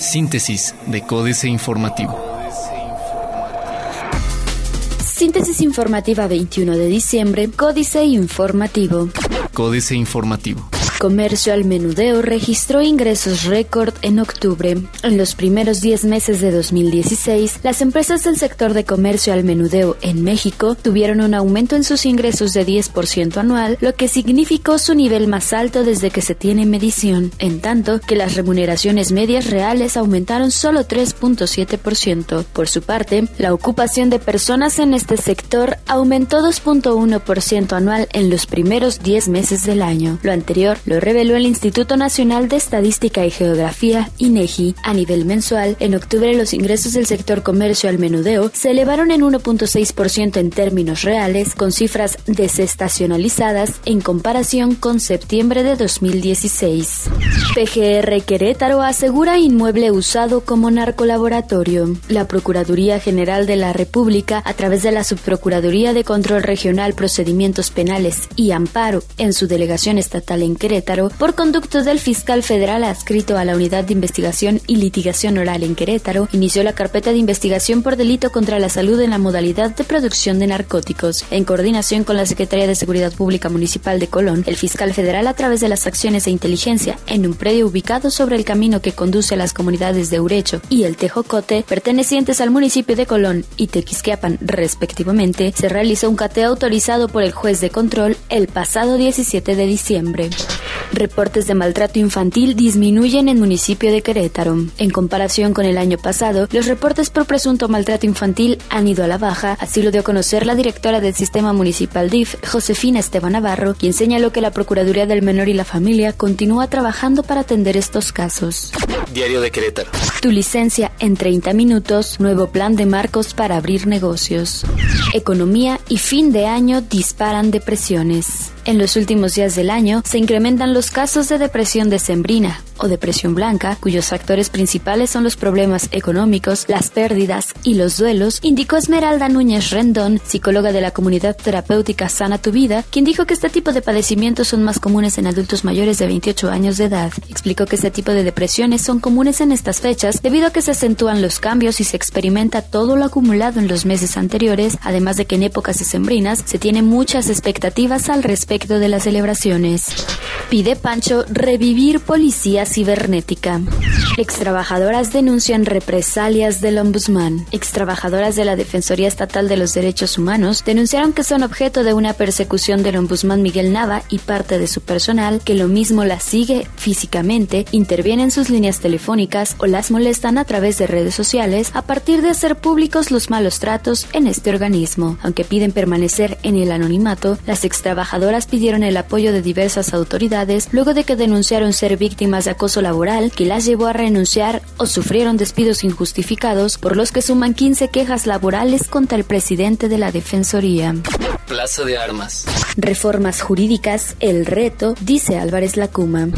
Síntesis de Códice Informativo. Síntesis informativa 21 de diciembre, Códice Informativo. Códice Informativo. Comercio al menudeo registró ingresos récord en octubre. En los primeros 10 meses de 2016, las empresas del sector de comercio al menudeo en México tuvieron un aumento en sus ingresos de 10% anual, lo que significó su nivel más alto desde que se tiene medición, en tanto que las remuneraciones medias reales aumentaron solo 3.7%. Por su parte, la ocupación de personas en este sector aumentó 2.1% anual en los primeros 10 meses del año. Lo anterior lo reveló el Instituto Nacional de Estadística y Geografía, INEGI. A nivel mensual, en octubre los ingresos del sector comercio al menudeo se elevaron en 1.6% en términos reales, con cifras desestacionalizadas en comparación con septiembre de 2016. PGR Querétaro asegura inmueble usado como narcolaboratorio. La Procuraduría General de la República, a través de la Subprocuraduría de Control Regional, Procedimientos Penales y Amparo en su delegación estatal en Querétaro, por conducto del fiscal federal adscrito a la Unidad de Investigación y Litigación Oral en Querétaro, inició la carpeta de investigación por delito contra la salud en la modalidad de producción de narcóticos. En coordinación con la Secretaría de Seguridad Pública Municipal de Colón, el fiscal federal, a través de las acciones de inteligencia en un predio ubicado sobre el camino que conduce a las comunidades de Urecho y el Tejocote, pertenecientes al municipio de Colón y Tequisquiapan, respectivamente, se realizó un cateo autorizado por el juez de control el pasado 17 de diciembre. Reportes de maltrato infantil disminuyen en municipio de Querétaro. En comparación con el año pasado, los reportes por presunto maltrato infantil han ido a la baja, así lo dio a conocer la directora del Sistema Municipal DIF, Josefina Esteban Navarro, quien señaló que la Procuraduría del Menor y la Familia continúa trabajando para atender estos casos. Diario de Querétaro. Tu licencia en 30 minutos, nuevo plan de marcos para abrir negocios. Economía y fin de año disparan depresiones. En los últimos días del año se incrementan los casos de depresión decembrina o depresión blanca, cuyos factores principales son los problemas económicos, las pérdidas y los duelos, indicó Esmeralda Núñez Rendón, psicóloga de la comunidad terapéutica Sana Tu Vida, quien dijo que este tipo de padecimientos son más comunes en adultos mayores de 28 años de edad. Explicó que este tipo de depresiones son comunes en estas fechas debido a que se acentúan los cambios y se experimenta todo lo acumulado en los meses anteriores, además de que en épocas decembrinas se tienen muchas expectativas al respecto de las celebraciones. Pide Pancho revivir policía cibernética. Extrabajadoras denuncian represalias del ombudsman. Extrabajadoras de la Defensoría Estatal de los Derechos Humanos denunciaron que son objeto de una persecución del ombudsman Miguel Nava y parte de su personal, que lo mismo las sigue físicamente, interviene en sus líneas telefónicas o las molestan a través de redes sociales a partir de hacer públicos los malos tratos en este organismo. Aunque piden permanecer en el anonimato, las extrabajadoras pidieron el apoyo de diversas autoridades luego de que denunciaron ser víctimas de acoso laboral que las llevó a renunciar o sufrieron despidos injustificados por los que suman 15 quejas laborales contra el presidente de la Defensoría. Plaza de Armas. Reformas jurídicas, el reto, dice Álvarez Lacuma.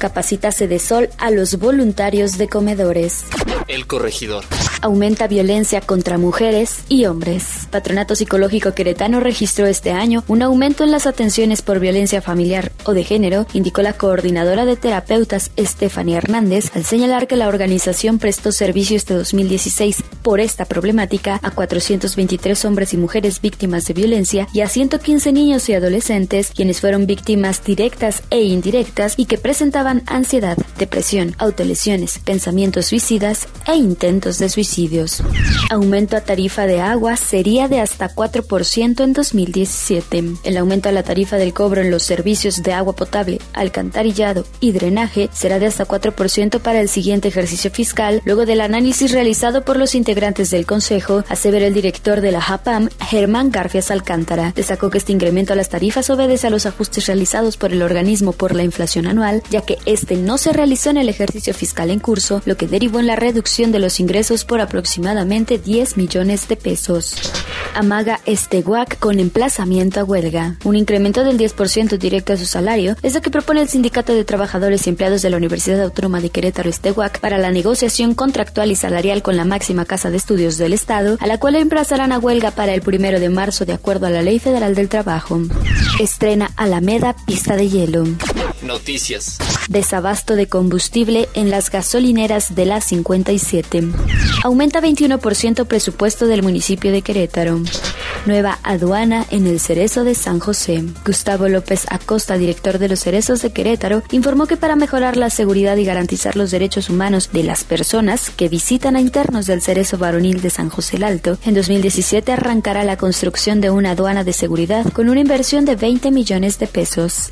Capacita de Sol a los voluntarios de comedores. El corregidor. Aumenta violencia contra mujeres y hombres. Patronato Psicológico Queretano registró este año un aumento en las atenciones por violencia familiar o de género, indicó la coordinadora de terapeutas Estefania Hernández al señalar que la organización prestó servicio este 2016 por esta problemática a 423 hombres y mujeres víctimas de violencia y a 115 niños y adolescentes quienes fueron víctimas directas e indirectas y que presentaban ansiedad, depresión, autolesiones, pensamientos suicidas e intentos de suicidios. Aumento a tarifa de agua sería de hasta 4% en 2017. El aumento a la tarifa del cobro en los servicios de agua potable, alcantarillado y drenaje será de hasta 4% para el siguiente ejercicio fiscal, luego del análisis realizado por los integrantes del Consejo, ver el director de la JAPAM, Germán Garfias Alcántara. Destacó que este incremento a las tarifas obedece a los ajustes realizados por el organismo por la inflación anual, ya que este no se realizó en el ejercicio fiscal en curso, lo que derivó en la reducción de los ingresos por aproximadamente 10 millones de pesos. Amaga Esteguac con emplazamiento a huelga. Un incremento del 10% directo a su salario es lo que propone el Sindicato de Trabajadores y Empleados de la Universidad Autónoma de Querétaro Esteguac para la negociación contractual y salarial con la máxima casa de estudios del Estado, a la cual emplazarán a huelga para el primero de marzo de acuerdo a la ley Ley Federal del Trabajo. Estrena Alameda pista de hielo. Noticias. Desabasto de combustible en las gasolineras de la 57. Aumenta 21% presupuesto del municipio de Querétaro. Nueva aduana en el Cerezo de San José. Gustavo López Acosta, director de los Cerezos de Querétaro, informó que para mejorar la seguridad y garantizar los derechos humanos de las personas que visitan a internos del Cerezo Varonil de San José el Alto, en 2017 arrancará la construcción de una aduana de seguridad con una inversión de 20 millones de pesos.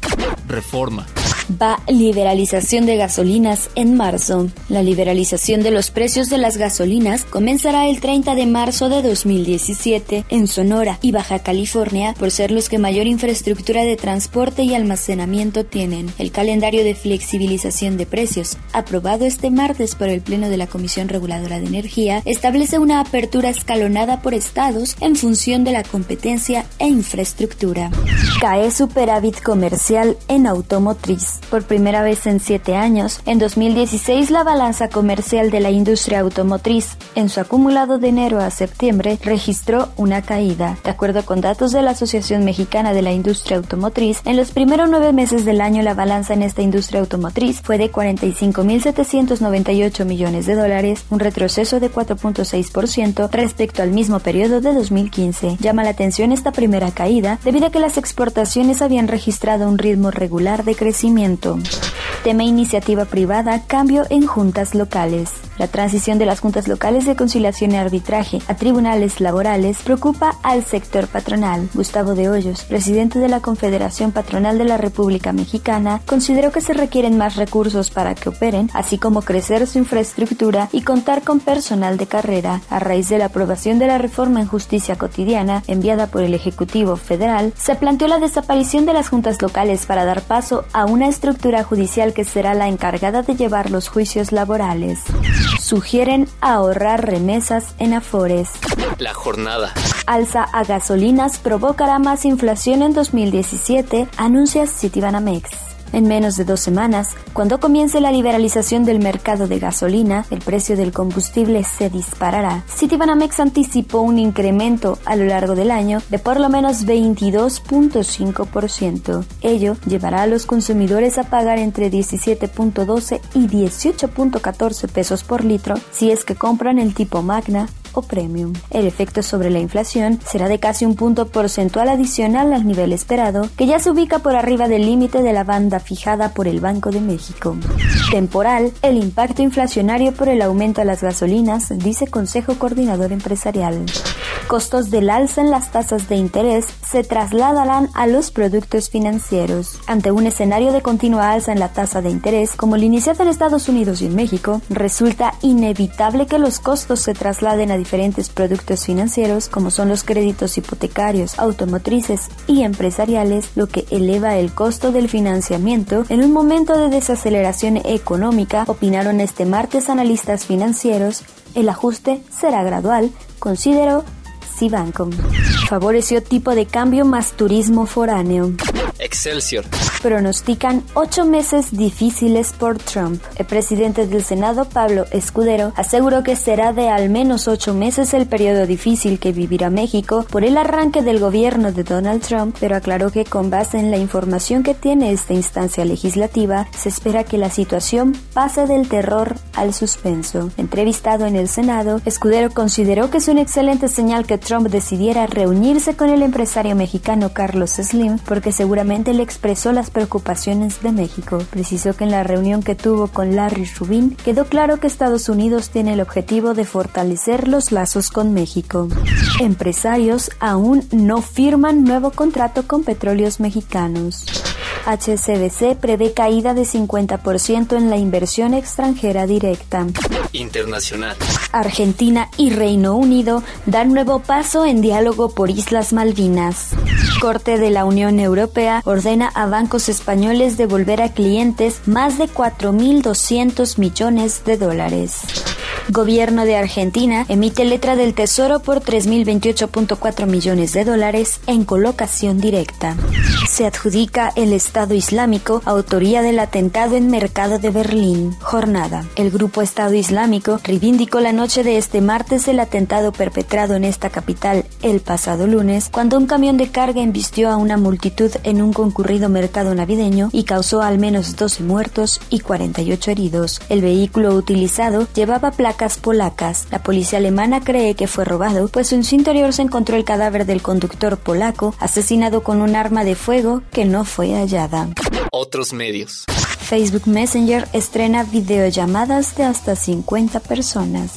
Reforma va liberalización de gasolinas en marzo. La liberalización de los precios de las gasolinas comenzará el 30 de marzo de 2017 en Sonora y Baja California por ser los que mayor infraestructura de transporte y almacenamiento tienen. El calendario de flexibilización de precios, aprobado este martes por el Pleno de la Comisión Reguladora de Energía, establece una apertura escalonada por estados en función de la competencia e infraestructura. Cae superávit comercial en automotriz por primera vez en siete años. En 2016, la balanza comercial de la industria automotriz, en su acumulado de enero a septiembre, registró una caída. De acuerdo con datos de la Asociación Mexicana de la Industria Automotriz, en los primeros nueve meses del año la balanza en esta industria automotriz fue de 45.798 millones de dólares, un retroceso de 4.6% respecto al mismo periodo de 2015. Llama la atención esta primera caída debido a que las exportaciones habían registrado un ritmo regular de crecimiento pensamiento. Tema iniciativa privada, cambio en juntas locales. La transición de las juntas locales de conciliación y arbitraje a tribunales laborales preocupa al sector patronal. Gustavo de Hoyos, presidente de la Confederación Patronal de la República Mexicana, consideró que se requieren más recursos para que operen, así como crecer su infraestructura y contar con personal de carrera. A raíz de la aprobación de la reforma en justicia cotidiana enviada por el Ejecutivo Federal, se planteó la desaparición de las juntas locales para dar paso a una estructura judicial que será la encargada de llevar los juicios laborales. Sugieren ahorrar remesas en Afores. La jornada. Alza a gasolinas provocará más inflación en 2017, anuncia Citibanamex. En menos de dos semanas, cuando comience la liberalización del mercado de gasolina, el precio del combustible se disparará. Citibanamex anticipó un incremento a lo largo del año de por lo menos 22.5%. Ello llevará a los consumidores a pagar entre 17.12 y 18.14 pesos por litro si es que compran el tipo Magna o Premium. El efecto sobre la inflación será de casi un punto porcentual adicional al nivel esperado, que ya se ubica por arriba del límite de la banda fijada por el Banco de México. Temporal, el impacto inflacionario por el aumento a las gasolinas, dice Consejo Coordinador Empresarial. Costos del alza en las tasas de interés se trasladarán a los productos financieros. Ante un escenario de continua alza en la tasa de interés, como el iniciado en Estados Unidos y en México, resulta inevitable que los costos se trasladen a diferentes productos financieros como son los créditos hipotecarios, automotrices y empresariales, lo que eleva el costo del financiamiento en un momento de desaceleración económica, opinaron este martes analistas financieros, el ajuste será gradual, consideró Cibancom. Favoreció tipo de cambio más turismo foráneo. Excelsior. Pronostican ocho meses difíciles por Trump. El presidente del Senado, Pablo Escudero, aseguró que será de al menos ocho meses el periodo difícil que vivirá México por el arranque del gobierno de Donald Trump, pero aclaró que con base en la información que tiene esta instancia legislativa, se espera que la situación pase del terror al suspenso. Entrevistado en el Senado, Escudero consideró que es una excelente señal que Trump decidiera reunirse con el empresario mexicano Carlos Slim porque seguramente le expresó las preocupaciones de México. Precisó que en la reunión que tuvo con Larry Rubin quedó claro que Estados Unidos tiene el objetivo de fortalecer los lazos con México. Empresarios aún no firman nuevo contrato con petróleos mexicanos. HCBC prevé caída de 50% en la inversión extranjera directa. Internacional. Argentina y Reino Unido dan nuevo paso en diálogo por Islas Malvinas. Corte de la Unión Europea ordena a bancos españoles devolver a clientes más de 4.200 millones de dólares. Gobierno de Argentina emite letra del Tesoro por 3.028.4 millones de dólares en colocación directa. Se adjudica el Estado Islámico autoría del atentado en Mercado de Berlín. Jornada. El grupo Estado Islámico reivindicó la noche de este martes el atentado perpetrado en esta capital el pasado lunes, cuando un camión de carga embistió a una multitud en un concurrido mercado navideño y causó al menos 12 muertos y 48 heridos. El vehículo utilizado llevaba placas polacas. La policía alemana cree que fue robado, pues en su interior se encontró el cadáver del conductor polaco asesinado con un arma de fuego que no fue hallada. Otros medios. Facebook Messenger estrena videollamadas de hasta 50 personas.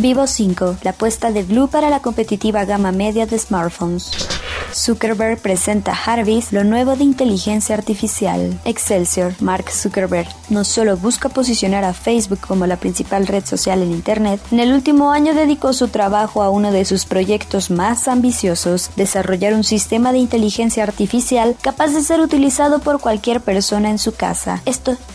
Vivo 5, la apuesta de Blue para la competitiva gama media de smartphones. Zuckerberg presenta Harvey, lo nuevo de inteligencia artificial. Excelsior, Mark Zuckerberg, no solo busca posicionar a Facebook como la principal red social en Internet, en el último año dedicó su trabajo a uno de sus proyectos más ambiciosos, desarrollar un sistema de inteligencia artificial capaz de ser utilizado por cualquier persona en su casa.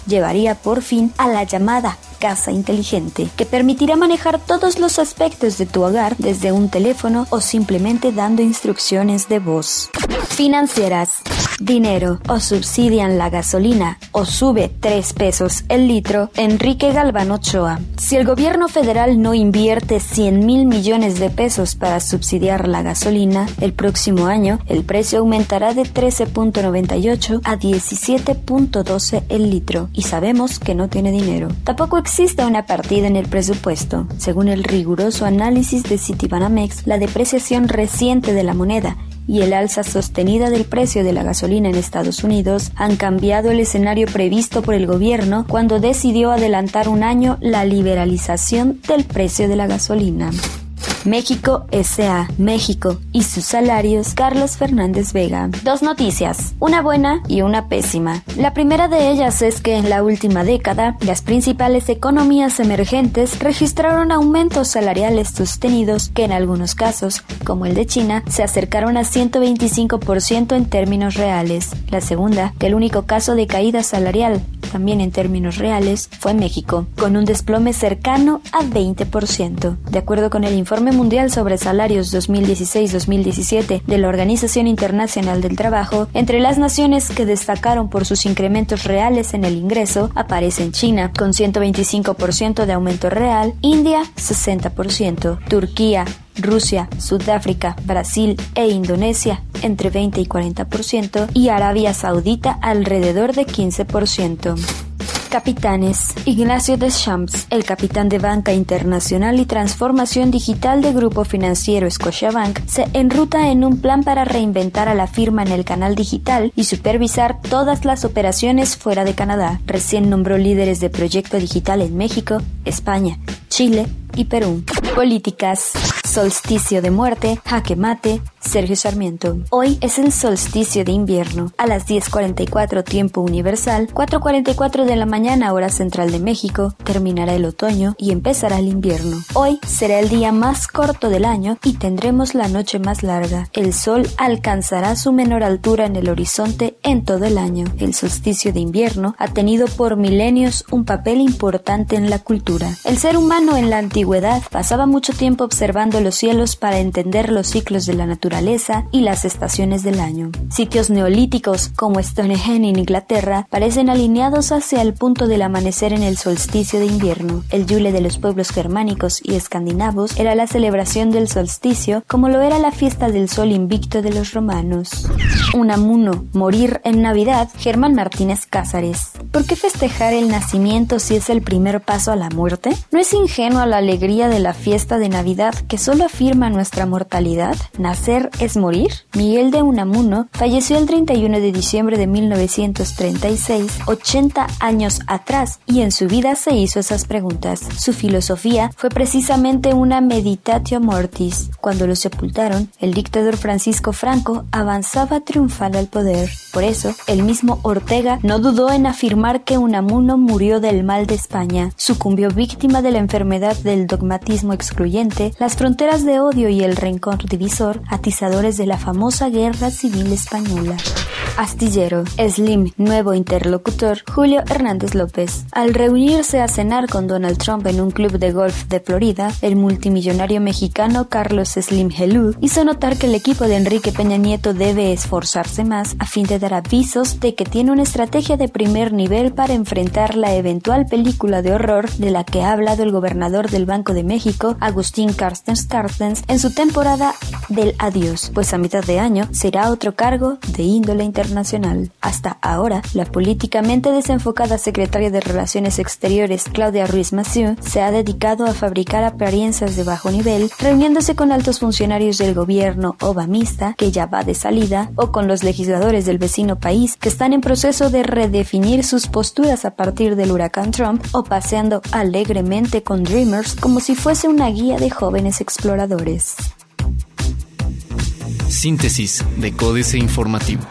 Llevaría por fin a la llamada casa inteligente, que permitirá manejar todos los aspectos de tu hogar desde un teléfono o simplemente dando instrucciones de voz. Financieras. Dinero. O subsidian la gasolina o sube 3 pesos el litro. Enrique Galván Ochoa. Si el gobierno federal no invierte 100 mil millones de pesos para subsidiar la gasolina, el próximo año el precio aumentará de 13.98 a 17.12 el litro. Y sabemos que no tiene dinero. Tampoco existe una partida en el presupuesto. Según el riguroso análisis de Citibanamex, la depreciación reciente de la moneda y el alza sostenida del precio de la gasolina en Estados Unidos han cambiado el escenario previsto por el gobierno cuando decidió adelantar un año la liberalización del precio de la gasolina. México S.A. México y sus salarios Carlos Fernández Vega. Dos noticias, una buena y una pésima. La primera de ellas es que en la última década las principales economías emergentes registraron aumentos salariales sostenidos que en algunos casos, como el de China, se acercaron a 125% en términos reales. La segunda, que el único caso de caída salarial también en términos reales, fue México, con un desplome cercano a 20%. De acuerdo con el informe mundial sobre salarios 2016-2017 de la Organización Internacional del Trabajo, entre las naciones que destacaron por sus incrementos reales en el ingreso aparecen China, con 125% de aumento real, India, 60%, Turquía, Rusia, Sudáfrica, Brasil e Indonesia entre 20 y 40% y Arabia Saudita alrededor de 15%. Capitanes. Ignacio Deschamps, el capitán de Banca Internacional y Transformación Digital de Grupo Financiero Scotiabank, se enruta en un plan para reinventar a la firma en el canal digital y supervisar todas las operaciones fuera de Canadá. Recién nombró líderes de proyecto digital en México, España, Chile y Perú. Políticas. Solsticio de muerte, jaque mate, Sergio Sarmiento. Hoy es el solsticio de invierno. A las 10.44 tiempo universal, 4.44 de la mañana hora central de México, terminará el otoño y empezará el invierno. Hoy será el día más corto del año y tendremos la noche más larga. El sol alcanzará su menor altura en el horizonte en todo el año. El solsticio de invierno ha tenido por milenios un papel importante en la cultura. El ser humano en la antigüedad pasaba mucho tiempo observando los cielos para entender los ciclos de la naturaleza y las estaciones del año. Sitios neolíticos como Stonehenge en Inglaterra parecen alineados hacia el punto del amanecer en el solsticio de invierno. El Yule de los pueblos germánicos y escandinavos era la celebración del solsticio como lo era la fiesta del sol invicto de los romanos. Unamuno, morir en Navidad, Germán Martínez Cázares. ¿Por qué festejar el nacimiento si es el primer paso a la muerte? ¿No es ingenua la alegría de la fiesta de Navidad que solo afirma nuestra mortalidad? Nacer es morir? Miguel de Unamuno falleció el 31 de diciembre de 1936, 80 años atrás, y en su vida se hizo esas preguntas. Su filosofía fue precisamente una meditatio mortis. Cuando lo sepultaron, el dictador Francisco Franco avanzaba triunfal al poder. Por eso, el mismo Ortega no dudó en afirmar que Unamuno murió del mal de España, sucumbió víctima de la enfermedad del dogmatismo excluyente, las fronteras de odio y el rencor divisor, atizaron de la famosa Guerra Civil Española. Astillero. Slim, nuevo interlocutor, Julio Hernández López. Al reunirse a cenar con Donald Trump en un club de golf de Florida, el multimillonario mexicano Carlos Slim Helú hizo notar que el equipo de Enrique Peña Nieto debe esforzarse más a fin de dar avisos de que tiene una estrategia de primer nivel para enfrentar la eventual película de horror de la que ha hablado el gobernador del Banco de México, Agustín Carstens Carstens, en su temporada del adiós, pues a mitad de año será otro cargo de índole internacional. Hasta ahora, la políticamente desenfocada secretaria de Relaciones Exteriores, Claudia Ruiz Massieu, se ha dedicado a fabricar apariencias de bajo nivel, reuniéndose con altos funcionarios del gobierno obamista, que ya va de salida, o con los legisladores del vecino país, que están en proceso de redefinir sus posturas a partir del huracán Trump, o paseando alegremente con Dreamers como si fuese una guía de jóvenes exploradores. Síntesis de Códice Informativo.